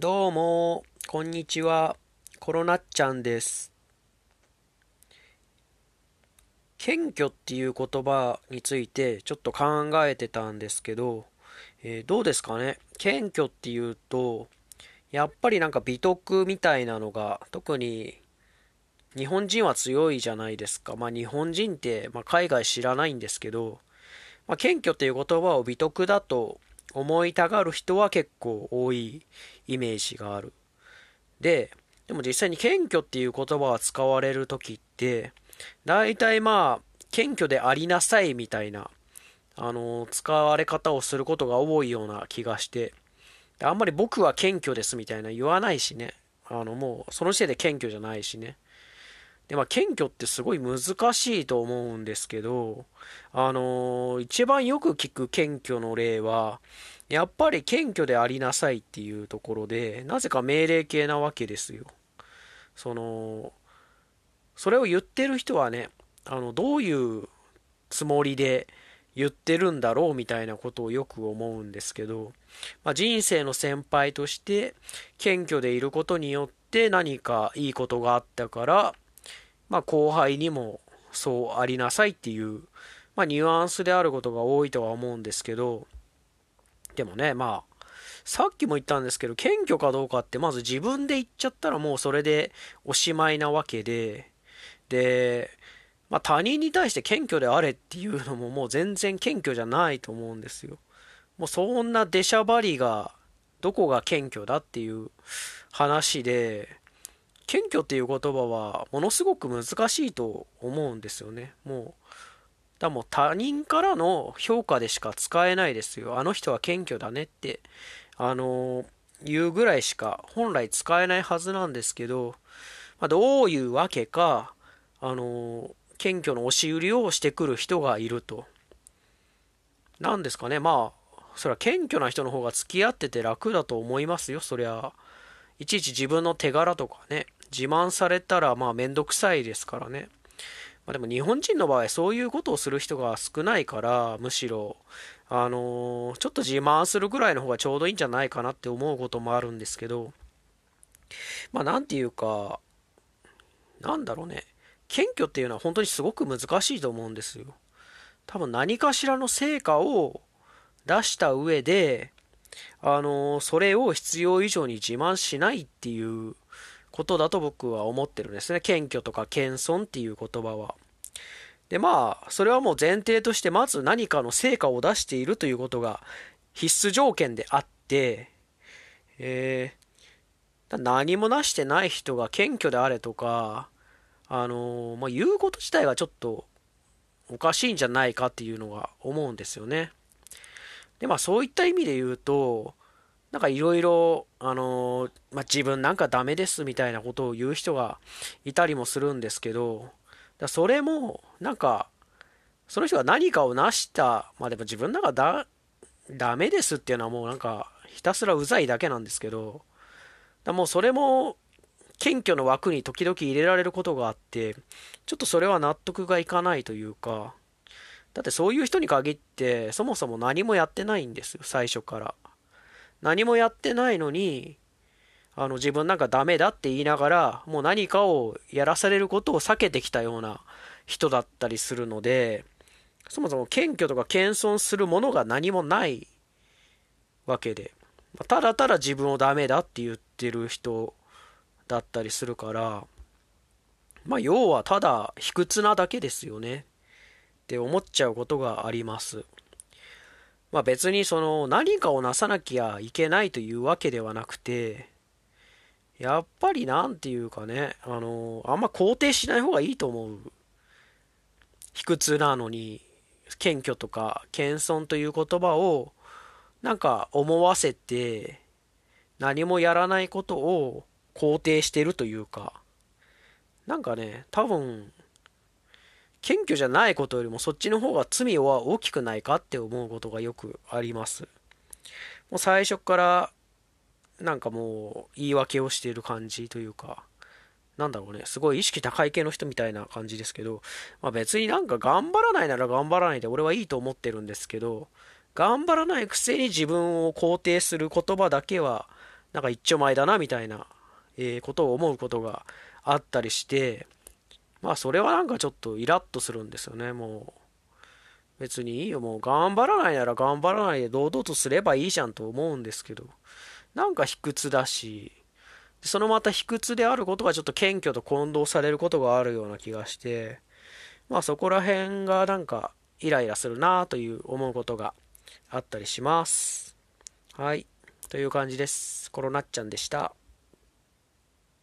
どうも、こんにちは。コロナっちゃんです。謙虚っていう言葉についてちょっと考えてたんですけど、えー、どうですかね？謙虚っていうと、やっぱりなんか美徳みたいなのが特に日本人は強いじゃないですか。まあ日本人って、まあ、海外知らないんですけど、まあ、謙虚っていう言葉を美徳だと思いたがる人は結構多いイメージがある。で、でも実際に謙虚っていう言葉が使われる時って、大体まあ、謙虚でありなさいみたいな、あの、使われ方をすることが多いような気がして、あんまり僕は謙虚ですみたいな言わないしね。あの、もう、その時点で謙虚じゃないしね。で、まあ、謙虚ってすごい難しいと思うんですけど、あのー、一番よく聞く謙虚の例は、やっぱり謙虚でありなさいっていうところで、なぜか命令形なわけですよ。その、それを言ってる人はね、あの、どういうつもりで言ってるんだろうみたいなことをよく思うんですけど、まあ、人生の先輩として謙虚でいることによって何かいいことがあったから、まあ、後輩にもそうありなさいっていう、まあ、ニュアンスであることが多いとは思うんですけど、でもね、まあ、さっきも言ったんですけど、謙虚かどうかってまず自分で言っちゃったらもうそれでおしまいなわけで、で、まあ、他人に対して謙虚であれっていうのももう全然謙虚じゃないと思うんですよ。もうそんな出しゃばりがどこが謙虚だっていう話で、謙虚っていう言葉はものすごく難しいと思うんですよね。もう、だも他人からの評価でしか使えないですよ。あの人は謙虚だねって、あの言うぐらいしか本来使えないはずなんですけど、まあ、どういうわけか、あの謙虚の押し売りをしてくる人がいると。なんですかね、まあ、それは謙虚な人の方が付き合ってて楽だと思いますよ、そりゃ。いちいち自分の手柄とかね、自慢されたらまあめんどくさいですからね。まあ、でも日本人の場合そういうことをする人が少ないからむしろあのー、ちょっと自慢するぐらいの方がちょうどいいんじゃないかなって思うこともあるんですけどまあなんていうかなんだろうね謙虚っていうのは本当にすごく難しいと思うんですよ多分何かしらの成果を出した上であのー、それを必要以上に自慢しないっていうことだと僕は思ってるんですね。謙虚とか謙遜っていう言葉は。で、まあ、それはもう前提として、まず何かの成果を出しているということが必須条件であって、えー、何もなしてない人が謙虚であれとか、あのー、まあ、言うこと自体がちょっとおかしいんじゃないかっていうのが思うんですよね。で、まあそういった意味で言うと、なんかいろいろ、あのー、まあ、自分なんかダメですみたいなことを言う人がいたりもするんですけど、だそれも、なんか、その人が何かを成した、まあでも自分なんかだ、ダメですっていうのはもうなんか、ひたすらうざいだけなんですけど、だもうそれも、謙虚の枠に時々入れられることがあって、ちょっとそれは納得がいかないというか、だってそういう人に限って、そもそも何もやってないんですよ、最初から。何もやってないのに、あの自分なんかダメだって言いながら、もう何かをやらされることを避けてきたような人だったりするので、そもそも謙虚とか謙遜するものが何もないわけで、ただただ自分をダメだって言ってる人だったりするから、まあ要はただ卑屈なだけですよねって思っちゃうことがあります。まあ別にその何かをなさなきゃいけないというわけではなくて、やっぱりなんていうかね、あの、あんま肯定しない方がいいと思う。卑屈なのに、謙虚とか謙遜という言葉をなんか思わせて何もやらないことを肯定してるというかなんかね多分謙虚じゃないことよりもそっちの方が罪は大きくないかって思うことがよくあります。もう最初からなんかもう言い訳をしている感じというか、なんだろうね、すごい意識高い系の人みたいな感じですけど、まあ、別になんか頑張らないなら頑張らないで俺はいいと思ってるんですけど、頑張らないくせに自分を肯定する言葉だけはなんか一丁前だなみたいな、え、ことを思うことがあったりして、まあそれはなんかちょっとイラッとするんですよね、もう。別にいいよ、もう頑張らないなら頑張らないで堂々とすればいいじゃんと思うんですけど、なんか卑屈だし、そのまた卑屈であることがちょっと謙虚と混同されることがあるような気がして、まあそこら辺がなんかイライラするなという思うことがあったりします。はい。という感じです。コロナっちゃんでした。